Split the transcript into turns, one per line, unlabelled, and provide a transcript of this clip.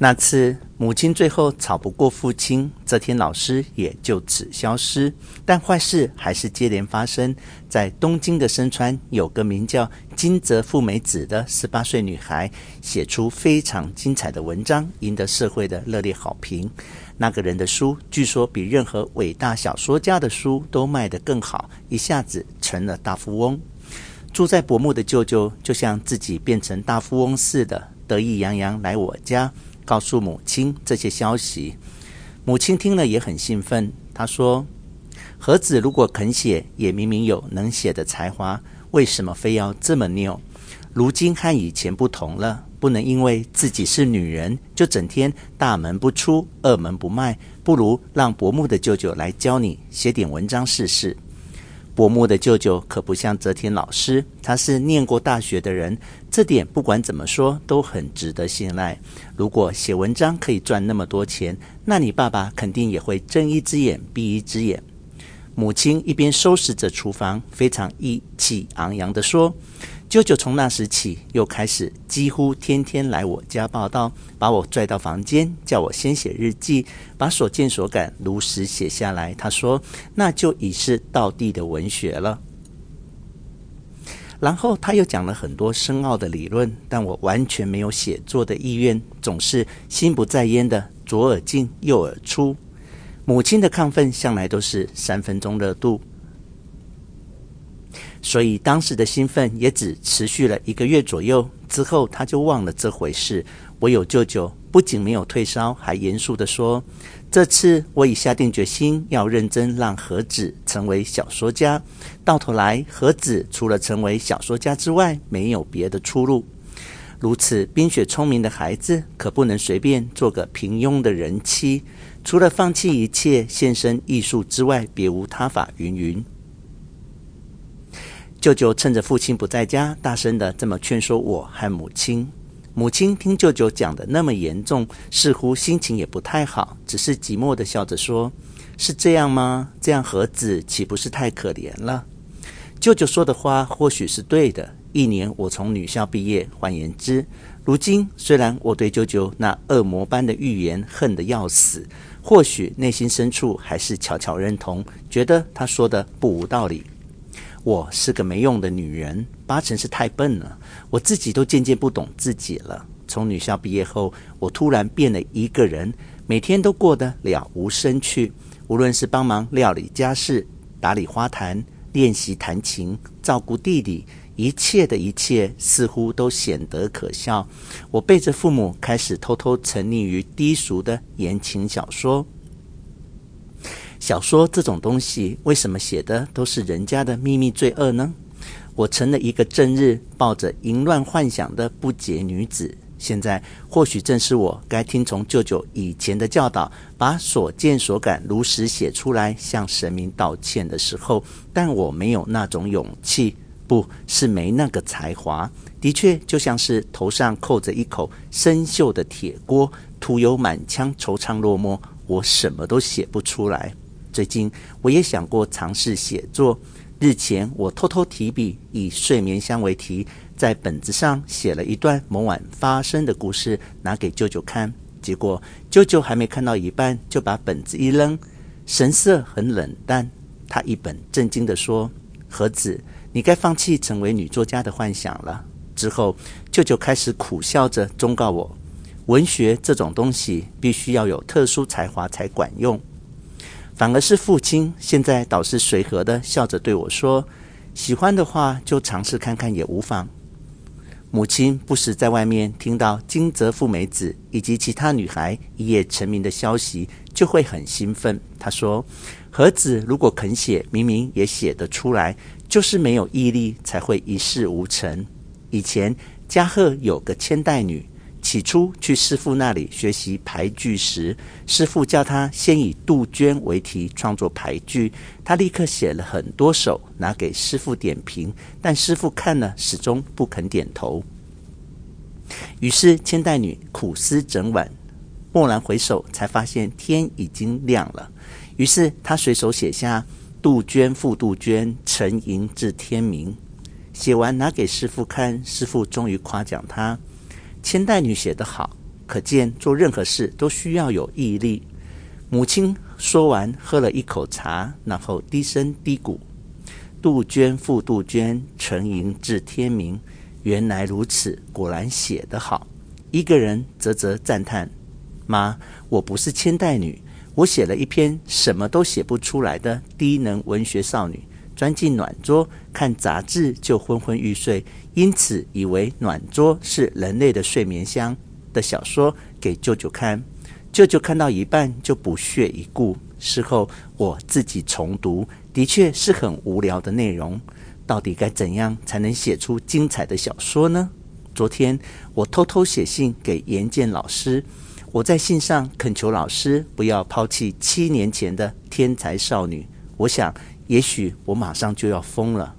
那次母亲最后吵不过父亲，这天老师也就此消失。但坏事还是接连发生。在东京的深川，有个名叫金泽富美子的十八岁女孩，写出非常精彩的文章，赢得社会的热烈好评。那个人的书据说比任何伟大小说家的书都卖得更好，一下子成了大富翁。住在柏木的舅舅就像自己变成大富翁似的，得意洋洋来我家。告诉母亲这些消息，母亲听了也很兴奋。她说：“和子如果肯写，也明明有能写的才华，为什么非要这么拗？如今和以前不同了，不能因为自己是女人，就整天大门不出，二门不迈。不如让柏木的舅舅来教你写点文章试试。”柏木的舅舅可不像泽田老师，他是念过大学的人，这点不管怎么说都很值得信赖。如果写文章可以赚那么多钱，那你爸爸肯定也会睁一只眼闭一只眼。母亲一边收拾着厨房，非常意气昂扬地说。舅舅从那时起又开始几乎天天来我家报到，把我拽到房间，叫我先写日记，把所见所感如实写下来。他说：“那就已是道地的文学了。”然后他又讲了很多深奥的理论，但我完全没有写作的意愿，总是心不在焉的左耳进右耳出。母亲的亢奋向来都是三分钟热度。所以当时的兴奋也只持续了一个月左右，之后他就忘了这回事。我有舅舅不仅没有退烧，还严肃地说：“这次我已下定决心要认真让和子成为小说家。到头来，和子除了成为小说家之外，没有别的出路。如此冰雪聪明的孩子，可不能随便做个平庸的人妻。除了放弃一切，献身艺术之外，别无他法。”云云。舅舅趁着父亲不在家，大声的这么劝说我和母亲。母亲听舅舅讲的那么严重，似乎心情也不太好，只是寂寞地笑着说：“是这样吗？这样盒子岂不是太可怜了？”舅舅说的话或许是对的。一年我从女校毕业，换言之，如今虽然我对舅舅那恶魔般的预言恨得要死，或许内心深处还是悄悄认同，觉得他说的不无道理。我是个没用的女人，八成是太笨了。我自己都渐渐不懂自己了。从女校毕业后，我突然变了一个人，每天都过得了无生趣。无论是帮忙料理家事、打理花坛、练习弹琴、照顾弟弟，一切的一切似乎都显得可笑。我背着父母，开始偷偷沉溺于低俗的言情小说。小说这种东西，为什么写的都是人家的秘密罪恶呢？我成了一个整日抱着淫乱幻想的不洁女子。现在或许正是我该听从舅舅以前的教导，把所见所感如实写出来，向神明道歉的时候。但我没有那种勇气，不是没那个才华。的确，就像是头上扣着一口生锈的铁锅，徒有满腔惆怅落寞，我什么都写不出来。最近我也想过尝试写作。日前我偷偷提笔，以睡眠香为题，在本子上写了一段某晚发生的故事，拿给舅舅看。结果舅舅还没看到一半，就把本子一扔，神色很冷淡。他一本正经地说：“和子，你该放弃成为女作家的幻想了。”之后，舅舅开始苦笑着忠告我：“文学这种东西，必须要有特殊才华才管用。”反而是父亲现在倒是随和的笑着对我说：“喜欢的话就尝试看看也无妨。”母亲不时在外面听到金泽富美子以及其他女孩一夜成名的消息，就会很兴奋。她说：“和子如果肯写，明明也写得出来，就是没有毅力才会一事无成。”以前加贺有个千代女。起初去师傅那里学习俳句时，师傅叫他先以杜鹃为题创作俳句，他立刻写了很多首，拿给师傅点评，但师傅看了始终不肯点头。于是千代女苦思整晚，蓦然回首，才发现天已经亮了。于是他随手写下“杜鹃复杜鹃，沉吟至天明”。写完拿给师傅看，师傅终于夸奖他。千代女写得好，可见做任何事都需要有毅力。母亲说完，喝了一口茶，然后低声嘀咕：“杜鹃复杜鹃，沉吟至天明。原来如此，果然写得好。”一个人啧啧赞叹：“妈，我不是千代女，我写了一篇什么都写不出来的低能文学少女，钻进暖桌看杂志就昏昏欲睡，因此以为暖桌是人类的睡眠乡的小说给舅舅看。”舅舅看到一半就不屑一顾。事后我自己重读，的确是很无聊的内容。到底该怎样才能写出精彩的小说呢？昨天我偷偷写信给严健老师，我在信上恳求老师不要抛弃七年前的天才少女。我想，也许我马上就要疯了。